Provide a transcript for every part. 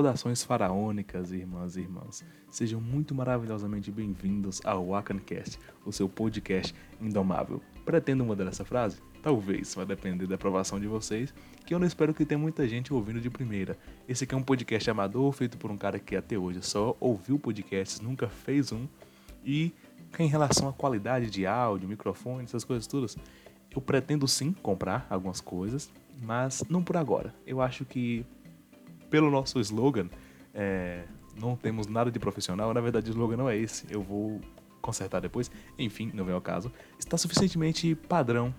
Saudações faraônicas, irmãs e irmãos. Sejam muito maravilhosamente bem-vindos ao Wakancast, o seu podcast indomável. Pretendo mudar essa frase? Talvez, vai depender da aprovação de vocês, que eu não espero que tenha muita gente ouvindo de primeira. Esse aqui é um podcast amador, feito por um cara que até hoje só ouviu podcasts, nunca fez um, e em relação à qualidade de áudio, microfone, essas coisas todas, eu pretendo sim comprar algumas coisas, mas não por agora. Eu acho que pelo nosso slogan, é, não temos nada de profissional. Na verdade, o slogan não é esse. Eu vou consertar depois. Enfim, não vem ao caso. Está suficientemente padrão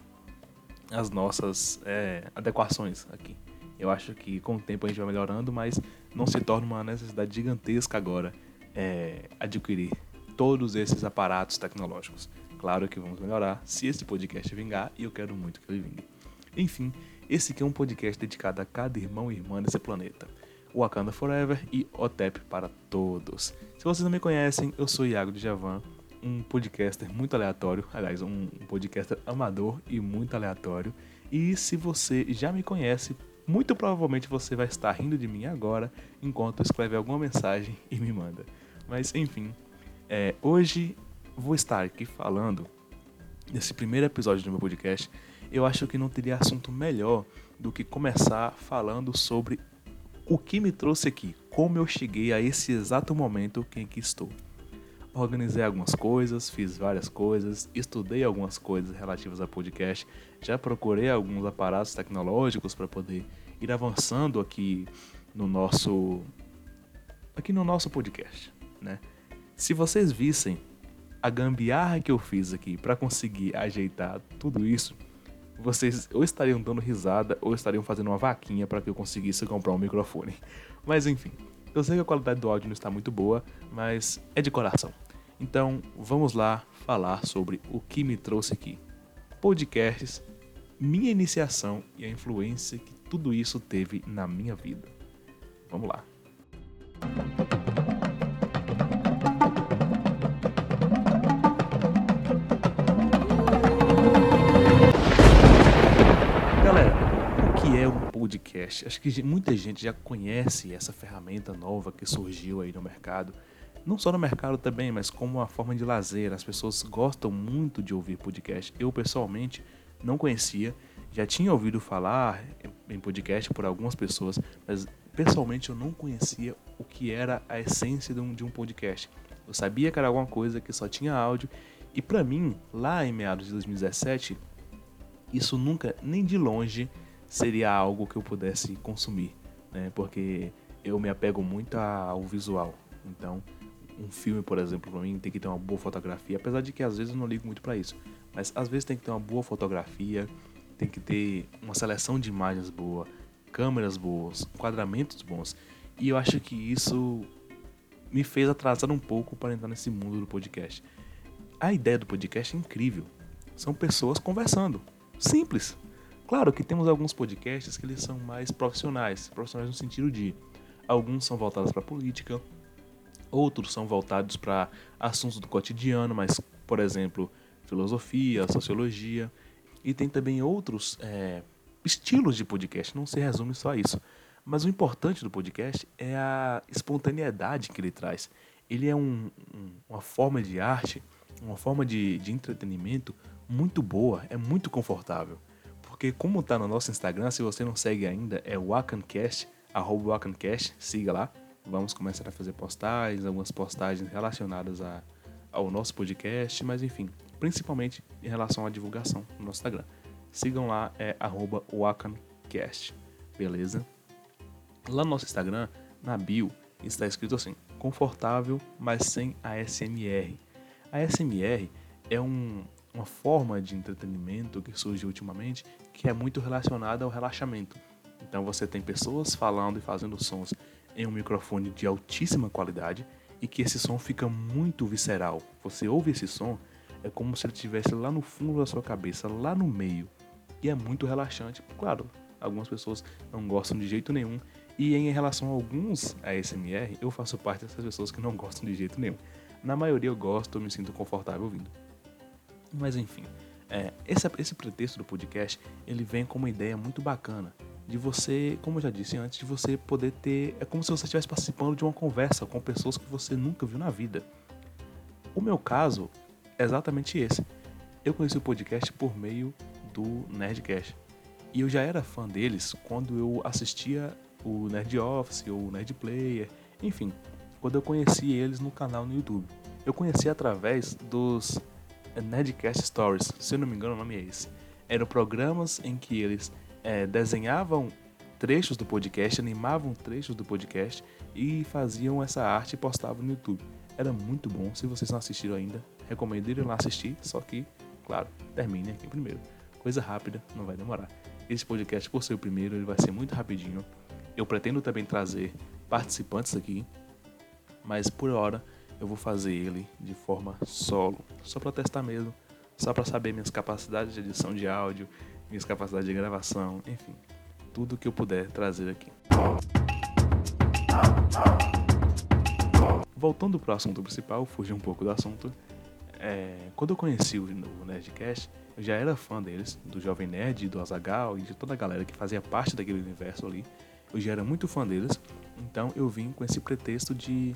as nossas é, adequações aqui. Eu acho que com o tempo a gente vai melhorando, mas não se torna uma necessidade gigantesca agora é, adquirir todos esses aparatos tecnológicos. Claro que vamos melhorar se esse podcast vingar e eu quero muito que ele vingue. Enfim, esse aqui é um podcast dedicado a cada irmão e irmã desse planeta. Wakanda Forever e OTEP para todos. Se vocês não me conhecem, eu sou Iago de Javan, um podcaster muito aleatório, aliás, um podcaster amador e muito aleatório. E se você já me conhece, muito provavelmente você vai estar rindo de mim agora enquanto escreve alguma mensagem e me manda. Mas enfim, é, hoje vou estar aqui falando nesse primeiro episódio do meu podcast. Eu acho que não teria assunto melhor do que começar falando sobre o que me trouxe aqui, como eu cheguei a esse exato momento em que estou. Organizei algumas coisas, fiz várias coisas, estudei algumas coisas relativas a podcast, já procurei alguns aparatos tecnológicos para poder ir avançando aqui no nosso aqui no nosso podcast, né? Se vocês vissem a gambiarra que eu fiz aqui para conseguir ajeitar tudo isso, vocês ou estariam dando risada ou estariam fazendo uma vaquinha para que eu conseguisse comprar um microfone. Mas enfim, eu sei que a qualidade do áudio não está muito boa, mas é de coração. Então vamos lá falar sobre o que me trouxe aqui. Podcasts, minha iniciação e a influência que tudo isso teve na minha vida. Vamos lá. Podcast. Acho que muita gente já conhece essa ferramenta nova que surgiu aí no mercado. Não só no mercado também, mas como uma forma de lazer. As pessoas gostam muito de ouvir podcast. Eu, pessoalmente, não conhecia. Já tinha ouvido falar em podcast por algumas pessoas, mas pessoalmente eu não conhecia o que era a essência de um, de um podcast. Eu sabia que era alguma coisa que só tinha áudio. E para mim, lá em meados de 2017, isso nunca, nem de longe, seria algo que eu pudesse consumir, né? Porque eu me apego muito ao visual. Então, um filme, por exemplo, para mim tem que ter uma boa fotografia, apesar de que às vezes eu não ligo muito para isso. Mas às vezes tem que ter uma boa fotografia, tem que ter uma seleção de imagens boa, câmeras boas, enquadramentos bons. E eu acho que isso me fez atrasar um pouco para entrar nesse mundo do podcast. A ideia do podcast é incrível. São pessoas conversando. Simples. Claro que temos alguns podcasts que eles são mais profissionais, profissionais no sentido de alguns são voltados para política, outros são voltados para assuntos do cotidiano, mas por exemplo filosofia, sociologia e tem também outros é, estilos de podcast. Não se resume só a isso, mas o importante do podcast é a espontaneidade que ele traz. Ele é um, um, uma forma de arte, uma forma de, de entretenimento muito boa, é muito confortável. Porque como tá no nosso Instagram, se você não segue ainda, é Wakancast, arroba Wakancast, siga lá. Vamos começar a fazer postagens, algumas postagens relacionadas a, ao nosso podcast, mas enfim, principalmente em relação à divulgação no nosso Instagram. Sigam lá, é arroba Wakancast, beleza? Lá no nosso Instagram, na bio, está escrito assim, confortável, mas sem ASMR. A ASMR é um, uma forma de entretenimento que surge ultimamente que é muito relacionada ao relaxamento. Então você tem pessoas falando e fazendo sons em um microfone de altíssima qualidade e que esse som fica muito visceral. Você ouve esse som, é como se ele estivesse lá no fundo da sua cabeça, lá no meio. E é muito relaxante. Claro, algumas pessoas não gostam de jeito nenhum. E em relação a alguns ASMR, eu faço parte dessas pessoas que não gostam de jeito nenhum. Na maioria eu gosto, eu me sinto confortável ouvindo. Mas enfim, é, esse, esse pretexto do podcast ele vem com uma ideia muito bacana, de você, como eu já disse antes, de você poder ter. É como se você estivesse participando de uma conversa com pessoas que você nunca viu na vida. O meu caso é exatamente esse. Eu conheci o podcast por meio do Nerdcast. E eu já era fã deles quando eu assistia o Nerd Office ou o Nerd Player, enfim, quando eu conheci eles no canal no YouTube. Eu conheci através dos Nerdcast Stories, se eu não me engano o nome é esse. Eram programas em que eles é, desenhavam trechos do podcast, animavam trechos do podcast e faziam essa arte e postavam no YouTube. Era muito bom, se vocês não assistiram ainda, recomendo ir lá assistir, só que, claro, termine aqui primeiro. Coisa rápida, não vai demorar. Esse podcast, por ser o primeiro, ele vai ser muito rapidinho. Eu pretendo também trazer participantes aqui, mas por hora eu vou fazer ele de forma solo, só para testar mesmo, só para saber minhas capacidades de edição de áudio, minhas capacidades de gravação, enfim, tudo que eu puder trazer aqui. Voltando para o assunto principal, fugir um pouco do assunto. É, quando eu conheci o, Nerdcast, eu já era fã deles, do Jovem Nerd, do Azagal e de toda a galera que fazia parte daquele universo ali. Eu já era muito fã deles, então eu vim com esse pretexto de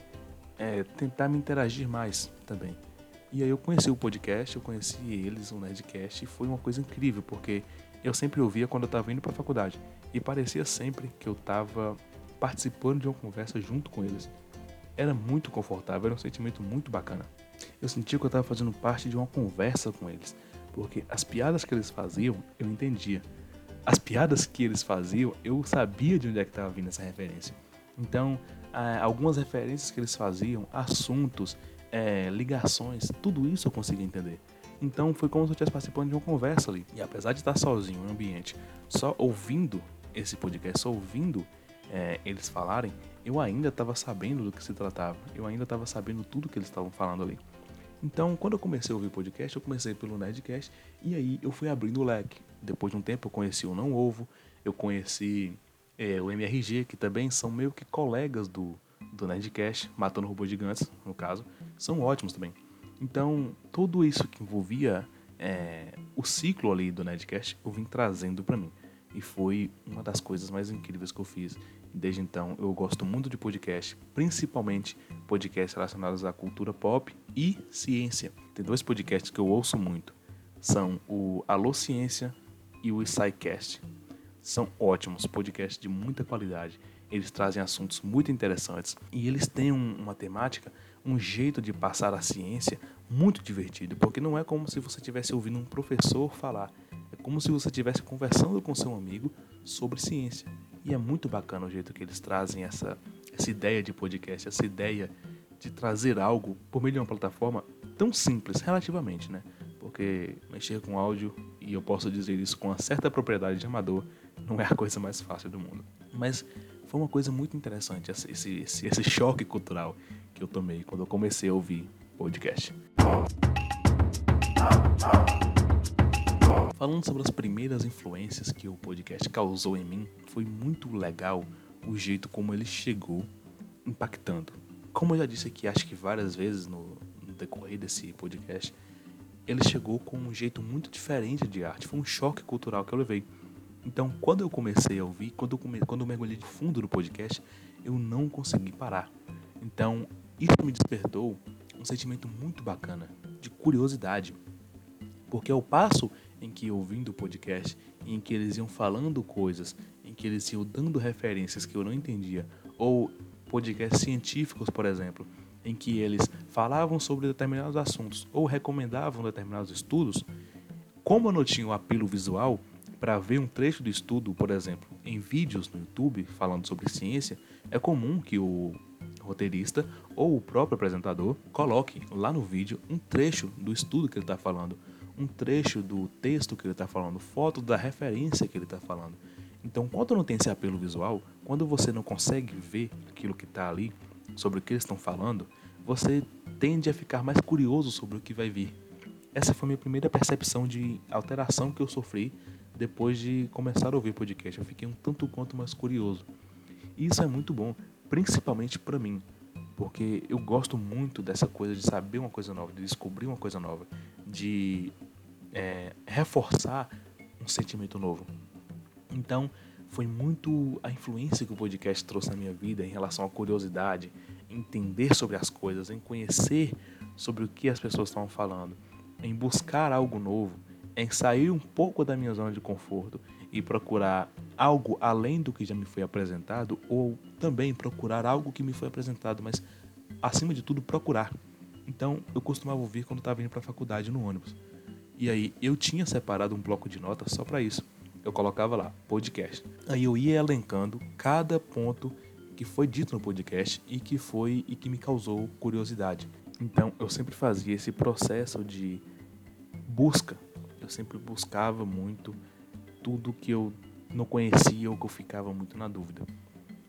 é, tentar me interagir mais também. E aí eu conheci o podcast, eu conheci eles, o Nerdcast, e foi uma coisa incrível, porque eu sempre ouvia quando eu estava indo para a faculdade. E parecia sempre que eu estava participando de uma conversa junto com eles. Era muito confortável, era um sentimento muito bacana. Eu sentia que eu estava fazendo parte de uma conversa com eles, porque as piadas que eles faziam eu entendia. As piadas que eles faziam eu sabia de onde é que estava vindo essa referência. Então, algumas referências que eles faziam, assuntos, é, ligações, tudo isso eu consegui entender. Então foi como se eu estivesse participando de uma conversa ali. E apesar de estar sozinho no ambiente, só ouvindo esse podcast, só ouvindo é, eles falarem, eu ainda estava sabendo do que se tratava. Eu ainda estava sabendo tudo que eles estavam falando ali. Então, quando eu comecei a ouvir podcast, eu comecei pelo Nerdcast e aí eu fui abrindo o leque. Depois de um tempo, eu conheci o Não Ovo, eu conheci é, o MRG, que também são meio que colegas do, do Nerdcast, Matando Robôs Gigantes, no caso, são ótimos também. Então, tudo isso que envolvia é, o ciclo ali do Nerdcast, eu vim trazendo para mim. E foi uma das coisas mais incríveis que eu fiz. Desde então, eu gosto muito de podcast, principalmente podcasts relacionados à cultura pop e ciência. Tem dois podcasts que eu ouço muito. São o Alô Ciência e o SciCast. São ótimos, podcasts de muita qualidade eles trazem assuntos muito interessantes e eles têm um, uma temática, um jeito de passar a ciência muito divertido, porque não é como se você estivesse ouvindo um professor falar, é como se você estivesse conversando com seu amigo sobre ciência. E é muito bacana o jeito que eles trazem essa, essa ideia de podcast, essa ideia de trazer algo por meio de uma plataforma tão simples, relativamente, né? Porque mexer com áudio, e eu posso dizer isso com uma certa propriedade de amador, não é a coisa mais fácil do mundo. Mas foi uma coisa muito interessante, esse, esse, esse choque cultural que eu tomei quando eu comecei a ouvir podcast. Falando sobre as primeiras influências que o podcast causou em mim, foi muito legal o jeito como ele chegou impactando. Como eu já disse aqui, acho que várias vezes no, no decorrer desse podcast, ele chegou com um jeito muito diferente de arte. Foi um choque cultural que eu levei. Então, quando eu comecei a ouvir, quando eu, come, quando eu mergulhei de fundo no podcast, eu não consegui parar. Então, isso me despertou um sentimento muito bacana, de curiosidade. Porque ao passo em que ouvindo o podcast, em que eles iam falando coisas, em que eles iam dando referências que eu não entendia, ou podcasts científicos, por exemplo, em que eles falavam sobre determinados assuntos ou recomendavam determinados estudos, como eu não tinha o apelo visual, para ver um trecho do estudo, por exemplo, em vídeos no YouTube falando sobre ciência, é comum que o roteirista ou o próprio apresentador coloque lá no vídeo um trecho do estudo que ele está falando, um trecho do texto que ele está falando, foto da referência que ele está falando. Então, quando não tem esse apelo visual, quando você não consegue ver aquilo que está ali, sobre o que eles estão falando, você tende a ficar mais curioso sobre o que vai vir. Essa foi minha primeira percepção de alteração que eu sofri depois de começar a ouvir podcast. Eu fiquei um tanto quanto mais curioso. E isso é muito bom, principalmente para mim, porque eu gosto muito dessa coisa de saber uma coisa nova, de descobrir uma coisa nova, de é, reforçar um sentimento novo. Então, foi muito a influência que o podcast trouxe na minha vida em relação à curiosidade, entender sobre as coisas, em conhecer sobre o que as pessoas estavam falando, em buscar algo novo, em sair um pouco da minha zona de conforto e procurar algo além do que já me foi apresentado ou também procurar algo que me foi apresentado, mas acima de tudo procurar. Então eu costumava ouvir quando estava indo para a faculdade no ônibus. E aí eu tinha separado um bloco de notas só para isso eu colocava lá, podcast. Aí eu ia elencando cada ponto que foi dito no podcast e que foi e que me causou curiosidade. Então eu sempre fazia esse processo de busca. Eu sempre buscava muito tudo que eu não conhecia ou que eu ficava muito na dúvida.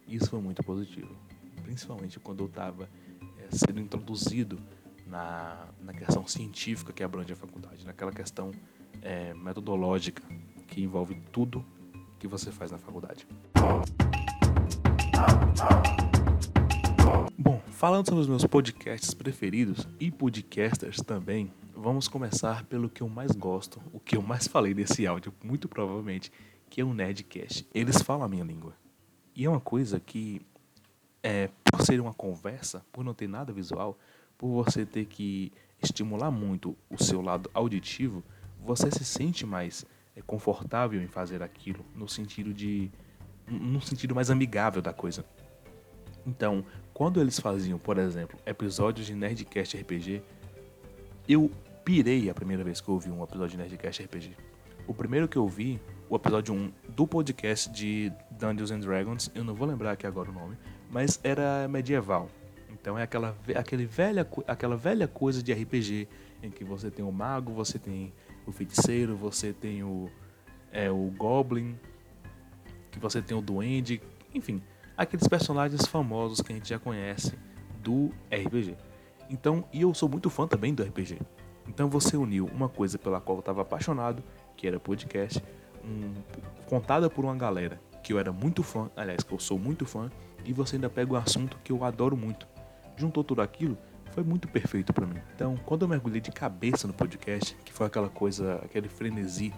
Isso foi muito positivo, principalmente quando eu estava é, sendo introduzido na, na questão científica que abrange a faculdade, naquela questão é, metodológica que envolve tudo que você faz na faculdade. Bom, falando sobre os meus podcasts preferidos e podcasters também, vamos começar pelo que eu mais gosto, o que eu mais falei desse áudio, muito provavelmente, que é o Nerdcast. Eles falam a minha língua. E é uma coisa que, é, por ser uma conversa, por não ter nada visual, por você ter que estimular muito o seu lado auditivo, você se sente mais é, confortável em fazer aquilo, no sentido de no sentido mais amigável da coisa. Então, quando eles faziam, por exemplo, episódios de Nerdcast RPG, eu pirei a primeira vez que eu ouvi um episódio de Nerdcast RPG. O primeiro que eu vi, o episódio 1 do podcast de Dungeons and Dragons, eu não vou lembrar aqui agora o nome, mas era medieval. Então é aquela, aquele velha, aquela velha coisa de RPG em que você tem o mago, você tem o feiticeiro, você tem o, é, o Goblin, que você tem o Duende, enfim, aqueles personagens famosos que a gente já conhece do RPG. Então, e eu sou muito fã também do RPG. Então você uniu uma coisa pela qual eu estava apaixonado, que era podcast, um, contada por uma galera que eu era muito fã, aliás, que eu sou muito fã, e você ainda pega um assunto que eu adoro muito. Juntou tudo aquilo foi muito perfeito para mim. Então, quando eu mergulhei de cabeça no podcast, que foi aquela coisa, aquele frenesi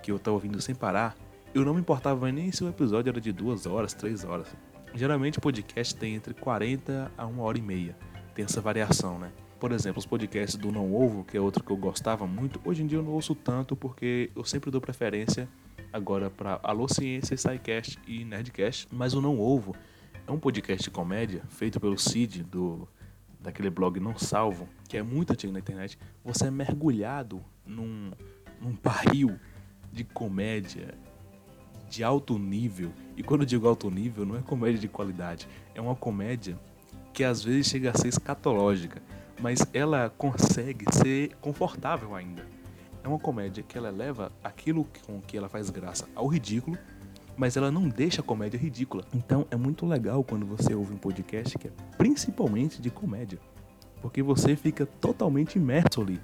que eu tava ouvindo sem parar, eu não me importava nem se o episódio era de duas horas, três horas. Geralmente podcast tem entre 40 a uma hora e meia. Tem essa variação, né? Por exemplo, os podcasts do Não Ovo, que é outro que eu gostava muito, hoje em dia eu não ouço tanto porque eu sempre dou preferência agora para Alô Ciência, SciCast e Nerdcast. Mas o Não Ovo é um podcast de comédia feito pelo Cid, do daquele blog Não Salvo, que é muito antigo na internet, você é mergulhado num, num barril de comédia de alto nível. E quando eu digo alto nível, não é comédia de qualidade, é uma comédia que às vezes chega a ser escatológica, mas ela consegue ser confortável ainda. É uma comédia que ela leva aquilo com que ela faz graça ao ridículo mas ela não deixa a comédia ridícula. Então é muito legal quando você ouve um podcast que é principalmente de comédia, porque você fica totalmente imerso ali.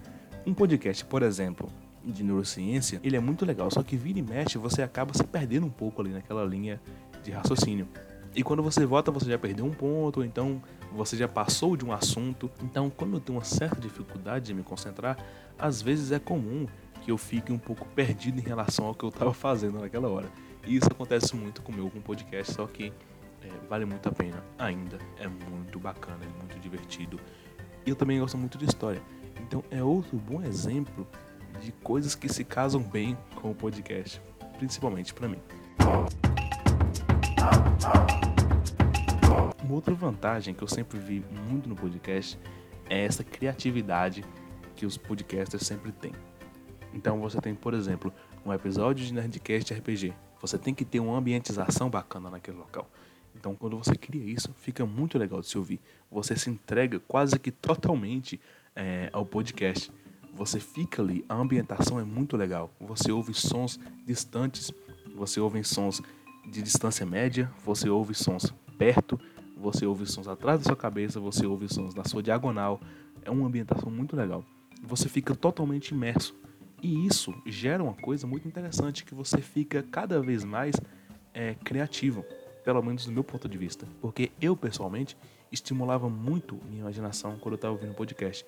Um podcast, por exemplo, de neurociência, ele é muito legal, só que vira e mexe você acaba se perdendo um pouco ali naquela linha de raciocínio. E quando você volta, você já perdeu um ponto, então você já passou de um assunto. Então, quando eu tenho uma certa dificuldade de me concentrar, às vezes é comum que eu fique um pouco perdido em relação ao que eu estava fazendo naquela hora. E isso acontece muito comigo com podcast, só que é, vale muito a pena ainda. É muito bacana, é muito divertido. E eu também gosto muito de história. Então é outro bom exemplo de coisas que se casam bem com o podcast, principalmente para mim. Uma outra vantagem que eu sempre vi muito no podcast é essa criatividade que os podcasters sempre têm. Então você tem, por exemplo, um episódio de Nerdcast RPG você tem que ter uma ambientização bacana naquele local. Então, quando você cria isso, fica muito legal de se ouvir. Você se entrega quase que totalmente é, ao podcast. Você fica ali, a ambientação é muito legal. Você ouve sons distantes, você ouve sons de distância média, você ouve sons perto, você ouve sons atrás da sua cabeça, você ouve sons na sua diagonal. É uma ambientação muito legal. Você fica totalmente imerso e isso gera uma coisa muito interessante que você fica cada vez mais é, criativo, pelo menos do meu ponto de vista. Porque eu, pessoalmente, estimulava muito minha imaginação quando eu estava ouvindo podcast.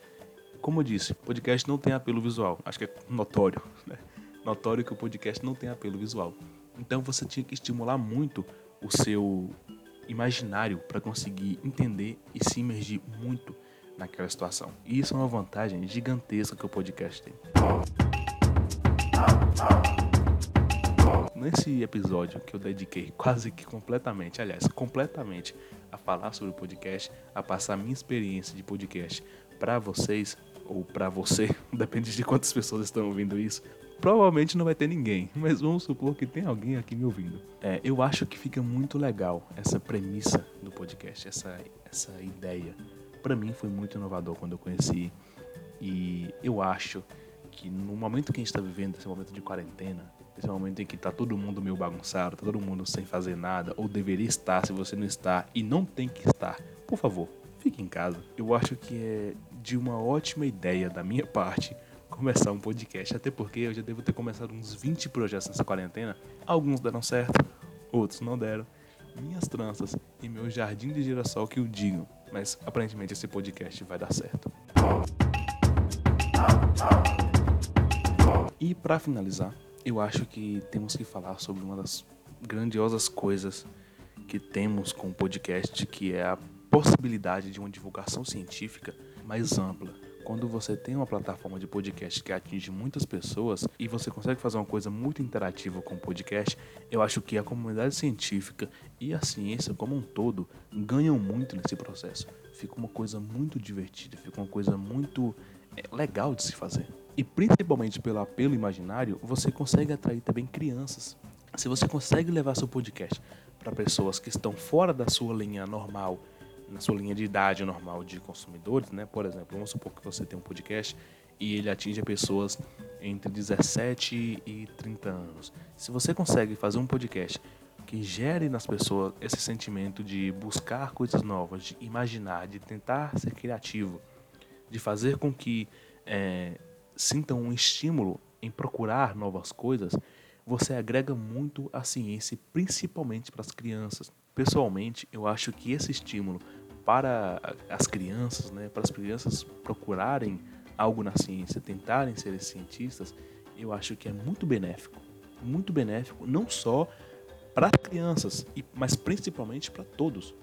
Como eu disse, podcast não tem apelo visual. Acho que é notório, né? Notório que o podcast não tem apelo visual. Então você tinha que estimular muito o seu imaginário para conseguir entender e se imergir muito naquela situação. E isso é uma vantagem gigantesca que o podcast tem. Nesse episódio que eu dediquei quase que completamente, aliás, completamente a falar sobre o podcast, a passar minha experiência de podcast para vocês ou para você, depende de quantas pessoas estão ouvindo isso. Provavelmente não vai ter ninguém, mas vamos supor que tem alguém aqui me ouvindo. É, eu acho que fica muito legal essa premissa do podcast, essa, essa ideia. Para mim foi muito inovador quando eu conheci e eu acho que no momento que a gente está vivendo, esse momento de quarentena, esse momento em que tá todo mundo meio bagunçado, tá todo mundo sem fazer nada, ou deveria estar se você não está e não tem que estar, por favor, fique em casa. Eu acho que é de uma ótima ideia da minha parte começar um podcast, até porque eu já devo ter começado uns 20 projetos nessa quarentena. Alguns deram certo, outros não deram. Minhas tranças e meu jardim de girassol que o digam, mas aparentemente esse podcast vai dar certo. E para finalizar, eu acho que temos que falar sobre uma das grandiosas coisas que temos com o podcast, que é a possibilidade de uma divulgação científica mais ampla. Quando você tem uma plataforma de podcast que atinge muitas pessoas e você consegue fazer uma coisa muito interativa com o podcast, eu acho que a comunidade científica e a ciência como um todo ganham muito nesse processo. Fica uma coisa muito divertida, fica uma coisa muito é, legal de se fazer. E principalmente pelo apelo imaginário, você consegue atrair também crianças. Se você consegue levar seu podcast para pessoas que estão fora da sua linha normal, na sua linha de idade normal de consumidores, né? Por exemplo, vamos supor que você tem um podcast e ele atinge pessoas entre 17 e 30 anos. Se você consegue fazer um podcast que gere nas pessoas esse sentimento de buscar coisas novas, de imaginar, de tentar ser criativo, de fazer com que é, sintam um estímulo em procurar novas coisas, você agrega muito à ciência, principalmente para as crianças. Pessoalmente, eu acho que esse estímulo para as crianças, né, para as crianças procurarem algo na ciência, tentarem ser cientistas, eu acho que é muito benéfico. Muito benéfico, não só para as crianças, mas principalmente para todos.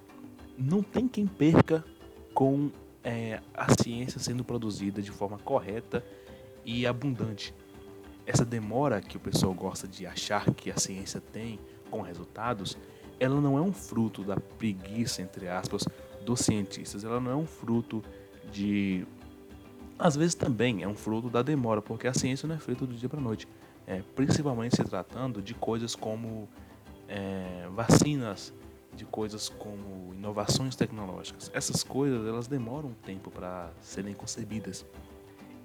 Não tem quem perca com é, a ciência sendo produzida de forma correta e abundante. Essa demora que o pessoal gosta de achar que a ciência tem com resultados, ela não é um fruto da preguiça, entre aspas, dos cientistas. Ela não é um fruto de. Às vezes também é um fruto da demora, porque a ciência não é feita do dia para noite. É, principalmente se tratando de coisas como é, vacinas, de coisas como inovações tecnológicas. Essas coisas elas demoram um tempo para serem concebidas.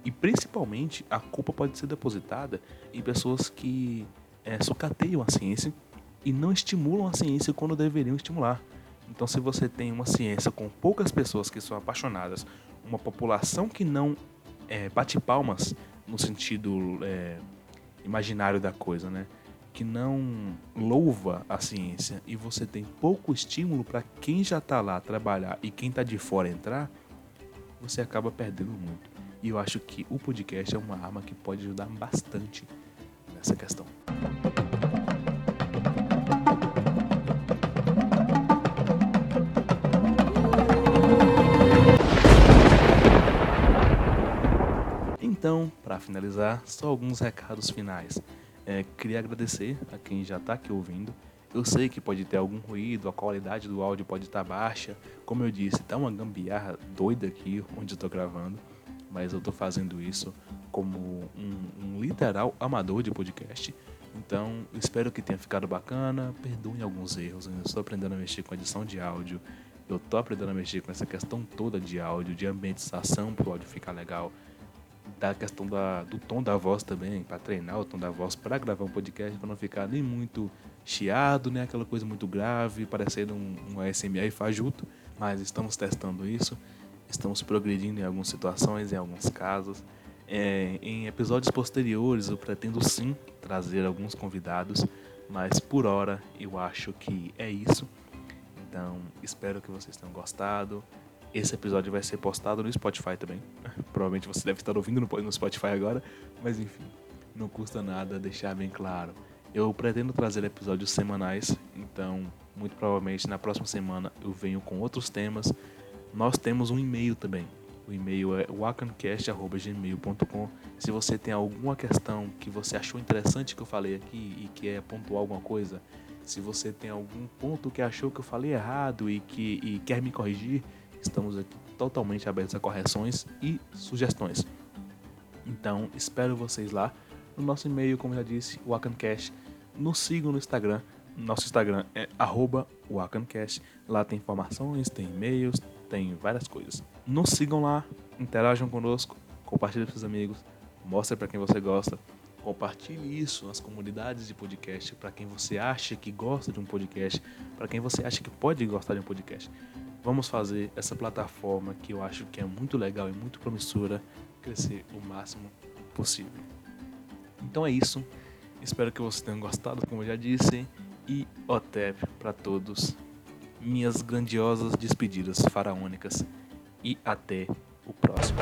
E principalmente a culpa pode ser depositada em pessoas que é, sucateiam a ciência e não estimulam a ciência quando deveriam estimular. Então, se você tem uma ciência com poucas pessoas que são apaixonadas, uma população que não é, bate palmas no sentido é, imaginário da coisa, né? que não louva a ciência e você tem pouco estímulo para quem já está lá trabalhar e quem está de fora entrar, você acaba perdendo muito. E eu acho que o podcast é uma arma que pode ajudar bastante nessa questão. Então, para finalizar, só alguns recados finais. É, queria agradecer a quem já está aqui ouvindo. Eu sei que pode ter algum ruído, a qualidade do áudio pode estar tá baixa. Como eu disse, tá uma gambiarra doida aqui onde estou gravando mas eu estou fazendo isso como um, um, literal amador de podcast. Então, espero que tenha ficado bacana. Perdoem alguns erros, eu estou aprendendo a mexer com edição de áudio. Eu estou aprendendo a mexer com essa questão toda de áudio, de ambientação para o áudio ficar legal. Da questão da, do tom da voz também, para treinar o tom da voz para gravar um podcast, para não ficar nem muito chiado, né? aquela coisa muito grave, parecendo um, um ASMR fajuto. Mas estamos testando isso. Estamos progredindo em algumas situações, em alguns casos. É, em episódios posteriores, eu pretendo sim trazer alguns convidados, mas por hora eu acho que é isso. Então, espero que vocês tenham gostado. Esse episódio vai ser postado no Spotify também. Provavelmente você deve estar ouvindo no Spotify agora, mas enfim, não custa nada deixar bem claro. Eu pretendo trazer episódios semanais, então muito provavelmente na próxima semana eu venho com outros temas. Nós temos um e-mail também. O e-mail é wakancast.gmail.com. Se você tem alguma questão que você achou interessante que eu falei aqui e quer pontuar alguma coisa, se você tem algum ponto que achou que eu falei errado e que e quer me corrigir, estamos aqui totalmente abertos a correções e sugestões. Então, espero vocês lá no nosso e-mail, como já disse, wakancast. Nos sigam no Instagram. Nosso Instagram é wakancast. Lá tem informações, tem e-mails, tem várias coisas. Nos sigam lá, interajam conosco, compartilhem com seus amigos, mostre para quem você gosta. Compartilhe isso nas comunidades de podcast para quem você acha que gosta de um podcast, para quem você acha que pode gostar de um podcast. Vamos fazer essa plataforma que eu acho que é muito legal e muito promissora crescer o máximo possível. Então é isso. Espero que vocês tenham gostado, como eu já disse. E OTEP para todos. Minhas grandiosas despedidas faraônicas. E até o próximo.